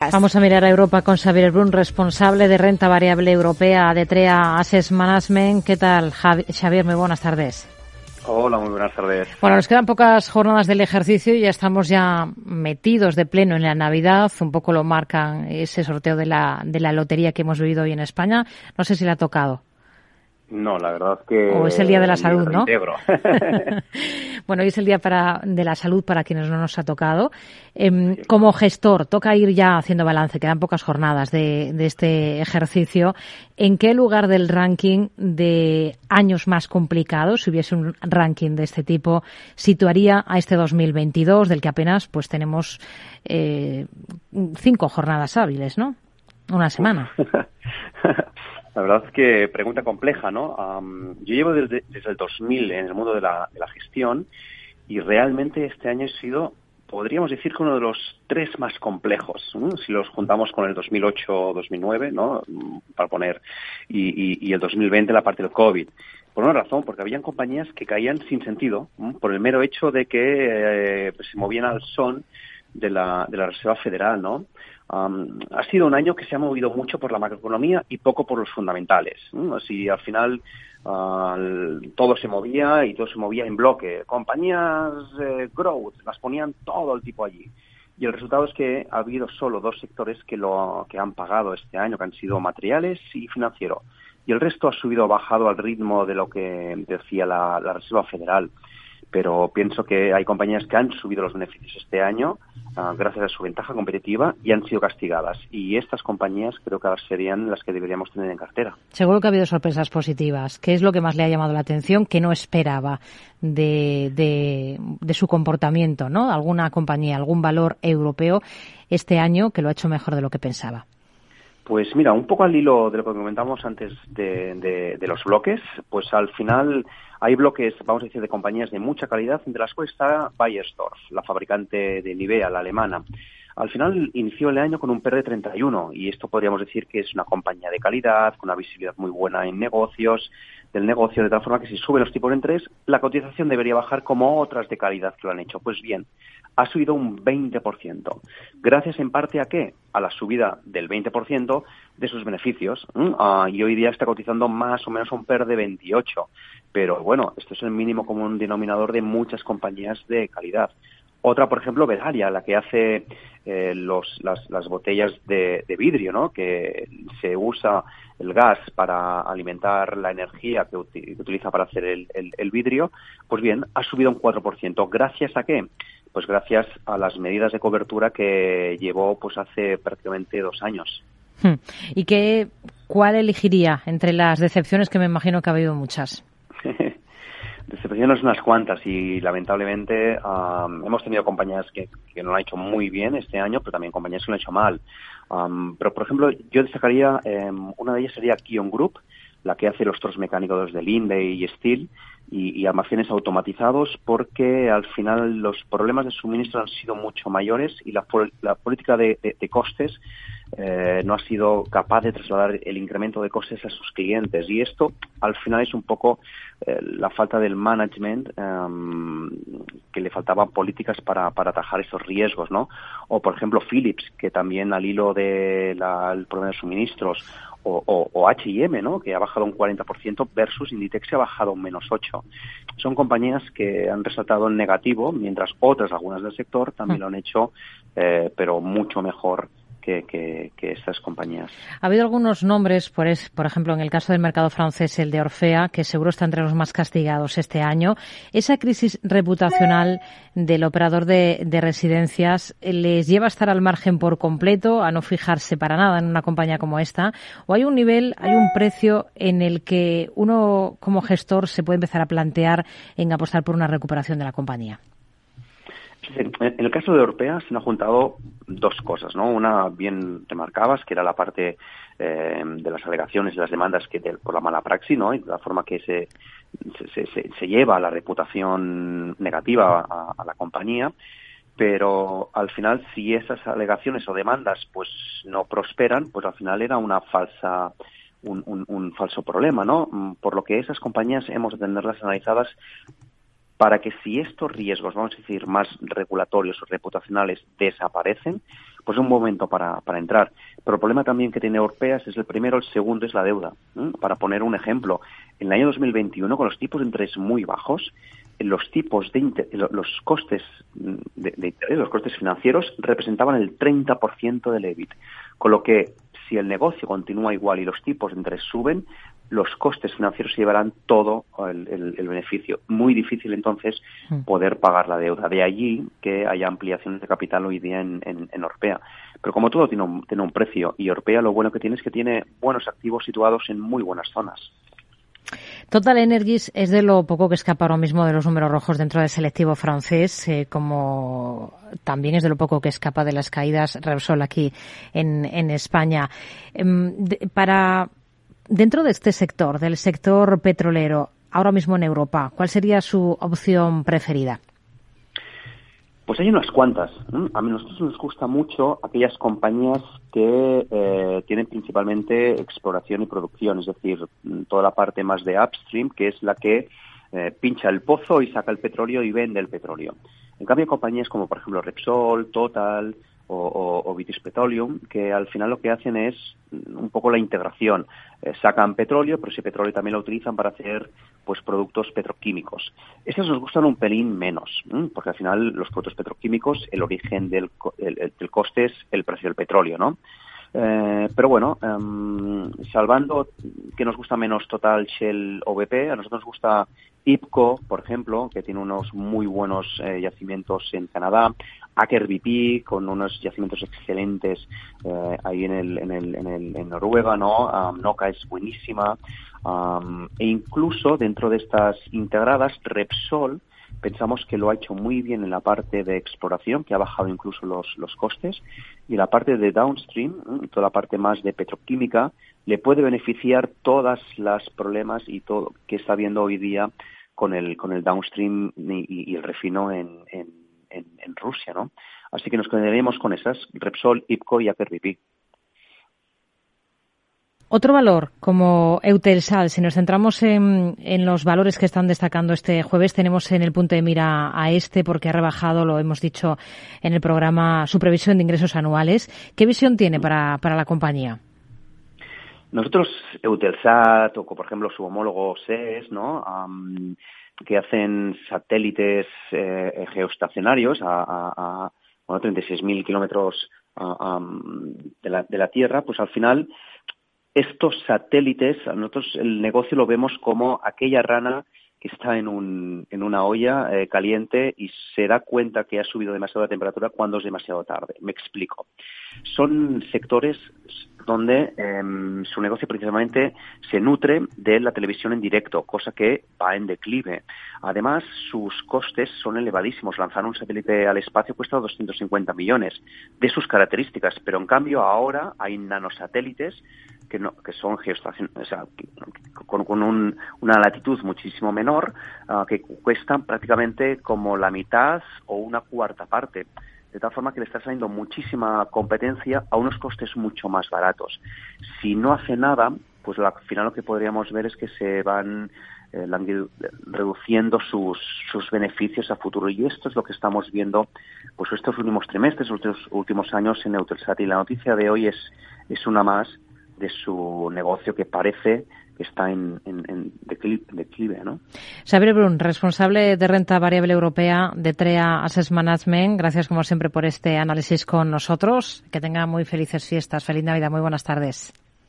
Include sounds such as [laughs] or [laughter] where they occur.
Vamos a mirar a Europa con Xavier Brun, responsable de renta variable europea de TREA Assets Management. ¿Qué tal, Xavier? Muy buenas tardes. Hola, muy buenas tardes. Bueno, nos quedan pocas jornadas del ejercicio y ya estamos ya metidos de pleno en la Navidad. Un poco lo marcan ese sorteo de la, de la lotería que hemos vivido hoy en España. No sé si le ha tocado. No, la verdad es que... O es el Día de la Salud, ¿no? [laughs] bueno, hoy es el Día para, de la Salud para quienes no nos ha tocado. Em, como gestor, toca ir ya haciendo balance, quedan pocas jornadas de, de, este ejercicio. ¿En qué lugar del ranking de años más complicados, si hubiese un ranking de este tipo, situaría a este 2022, del que apenas pues tenemos eh, cinco jornadas hábiles, ¿no? Una semana. [laughs] La verdad es que pregunta compleja, ¿no? yo llevo desde, el 2000 en el mundo de la, gestión y realmente este año ha sido, podríamos decir que uno de los tres más complejos, si los juntamos con el 2008-2009, ¿no? Para poner, y, el 2020 la parte del COVID. Por una razón, porque habían compañías que caían sin sentido, por el mero hecho de que eh, se movían al son de la, de la Reserva Federal, ¿no? Ha sido un año que se ha movido mucho por la macroeconomía y poco por los fundamentales. Así, al final todo se movía y todo se movía en bloque. Compañías eh, growth las ponían todo el tipo allí. Y el resultado es que ha habido solo dos sectores que lo que han pagado este año, que han sido materiales y financiero. Y el resto ha subido o bajado al ritmo de lo que decía la Reserva Federal pero pienso que hay compañías que han subido los beneficios este año ah, gracias a su ventaja competitiva y han sido castigadas. Y estas compañías creo que serían las que deberíamos tener en cartera. Seguro que ha habido sorpresas positivas. ¿Qué es lo que más le ha llamado la atención que no esperaba de, de su comportamiento? ¿no? ¿Alguna compañía, algún valor europeo este año que lo ha hecho mejor de lo que pensaba? Pues mira, un poco al hilo de lo que comentamos antes de, los bloques, pues al final hay bloques, vamos a decir, de compañías de mucha calidad, entre las cuales está Bayersdorf, la fabricante de Nivea, la alemana. Al final inició el año con un PER de 31 y esto podríamos decir que es una compañía de calidad, con una visibilidad muy buena en negocios, del negocio, de tal forma que si suben los tipos de interés, la cotización debería bajar como otras de calidad que lo han hecho. Pues bien, ha subido un 20%. Gracias en parte a qué? A la subida del 20% de sus beneficios. Ah, y hoy día está cotizando más o menos un PER de 28. Pero bueno, esto es el mínimo común denominador de muchas compañías de calidad. Otra, por ejemplo, Vedalia, la que hace eh, las, botellas de, vidrio, ¿no? que se usa el gas para alimentar la energía que, utiliza para hacer el, el, vidrio, pues bien, ha subido un 4%. ¿Gracias a qué? Pues gracias a las medidas de cobertura que llevó pues hace prácticamente dos años. Hmm. ¿Y qué, cuál elegiría entre las decepciones que me imagino que ha habido muchas? Decepciones unas cuantas y lamentablemente hemos tenido compañías que, no lo han hecho muy bien este año, pero también compañías que lo han hecho mal. pero, por ejemplo, yo destacaría, em, una de ellas sería Kion Group, la que hace los toros mecánicos de Linde y Steel y, almacenes automatizados porque al final los problemas de suministro han sido mucho mayores y la, política de, costes eh, no ha sido capaz de trasladar el incremento de costes a sus clientes y esto al final es un poco eh, la falta del management em, que le faltaban políticas para, para atajar esos riesgos, ¿no? O por ejemplo Philips que también al hilo del problema de suministros o, o, H&M, ¿no? que ha bajado un 40% versus Inditex que ha bajado un menos 8. Son compañías que han resaltado en negativo, mientras otras, algunas del sector, también mm. lo han hecho, eh, pero mucho mejor que, estas compañías. Ha habido algunos nombres, por, por ejemplo, en el caso del mercado francés, el de Orfea, que seguro está entre los más castigados este año. ¿Esa crisis reputacional del operador de, residencias les lleva a estar al margen por completo, a no fijarse para nada en una compañía como esta? ¿O hay un nivel, hay un precio en el que uno como gestor se puede empezar a plantear en apostar por una recuperación de la compañía? En el caso de Europea se han juntado dos cosas, ¿no? Una bien remarcabas, que era la parte eh, de las alegaciones y las demandas que por la mala praxis, ¿no? Y la forma que se, se, se, lleva la reputación negativa a, la compañía pero al final si esas alegaciones o demandas pues no prosperan, pues al final era una falsa un, un, un, falso problema, ¿no? Por lo que esas compañías hemos de tenerlas analizadas para que si estos riesgos, vamos a decir, más regulatorios o reputacionales desaparecen, pues es un momento para, para entrar. Pero el problema también que tiene Orpeas es el primero, el segundo es la deuda. Para poner un ejemplo, en el año 2021, con los tipos de interés muy bajos, los tipos de los costes de, de, interés, los costes financieros representaban el 30% del EBIT. Con lo que si el negocio continúa igual y los tipos de interés suben, los costes financieros se llevarán todo el, beneficio. Muy difícil entonces mm. poder pagar la deuda. De allí que haya ampliaciones de capital hoy día en, en, Orpea. Pero como todo tiene un, tiene un precio y Orpea lo bueno que tiene es que tiene buenos activos situados en muy buenas zonas. Total Energies es de lo poco que escapa ahora mismo de los números rojos dentro del selectivo francés, eh, como también es de lo poco que escapa de las caídas Repsol aquí en, en España. Em, para Dentro de este sector, del sector petrolero, ahora mismo en Europa, ¿cuál sería su opción preferida? Pues hay unas cuantas. A nosotros nos gusta mucho aquellas compañías que eh, tienen principalmente exploración y producción, es decir, toda la parte más de upstream, que es la que eh, pincha el pozo y saca el petróleo y vende el petróleo. En cambio, compañías como por ejemplo Repsol, Total, o, o, British Petroleum, que al final lo que hacen es un poco la integración. Eh, sacan petróleo, pero ese petróleo también lo utilizan para hacer pues productos petroquímicos. Estos nos gustan un pelín menos, porque al final los productos petroquímicos, el origen del, del coste es el precio del petróleo, ¿no? Eh, pero bueno, em, salvando que nos gusta menos Total, Shell o a nosotros nos gusta IPCO, por ejemplo, que tiene unos muy buenos eh, yacimientos en Canadá, Aker BP, con unos yacimientos excelentes eh, ahí en, el, en, el, en, el, en Noruega, ¿no? Noca es buenísima. e incluso dentro de estas integradas, Repsol, pensamos que lo ha hecho muy bien en la parte de exploración, que ha bajado incluso los, los costes, y la parte de downstream, toda la parte más de petroquímica, le puede beneficiar todas las problemas y todo que está habiendo hoy día con el, con el downstream y, el refino en, en, en, Rusia, ¿no? Así que nos quedaremos con esas, Repsol, IPCO y Aker otro valor como Eutelsal, si nos centramos en, los valores que están destacando este jueves, tenemos en el punto de mira a este porque ha rebajado, lo hemos dicho en el programa, su previsión de ingresos anuales. ¿Qué visión tiene para, la compañía? Nosotros, Eutelsat o, por ejemplo, su homólogo SES, ¿no? que hacen satélites eh, geoestacionarios a, a, a bueno, 36.000 kilómetros de la, de la Tierra, pues al final estos satélites, nosotros el negocio lo vemos como aquella rana que está en, un, en una olla eh, caliente y se da cuenta que ha subido demasiado la temperatura cuando es demasiado tarde. Me explico. Son sectores donde em, su negocio principalmente se nutre de la televisión en directo, cosa que va en declive. Además, sus costes son elevadísimos. Lanzar un satélite al espacio cuesta 250 millones de sus características, pero en cambio ahora hay nanosatélites que, no, que son geoestacionarios, o sea, con, con un, una latitud muchísimo menor, ah, que cuestan prácticamente como la mitad o una cuarta parte. De tal forma que le está saliendo muchísima competencia a unos costes mucho más baratos. Si no hace nada, pues al final lo que podríamos ver es que se van eh, reduciendo sus, sus beneficios a futuro. Y esto es lo que estamos viendo pues estos últimos trimestres, estos últimos años en Eutelsat. Y la noticia de hoy es, es una más de su negocio que parece que está en, en, declive, ¿no? Xavier Brun, responsable de renta variable europea de TREA Asset Management. Gracias, como siempre, por este análisis con nosotros. Que tenga muy felices fiestas. Feliz Navidad. Muy buenas tardes.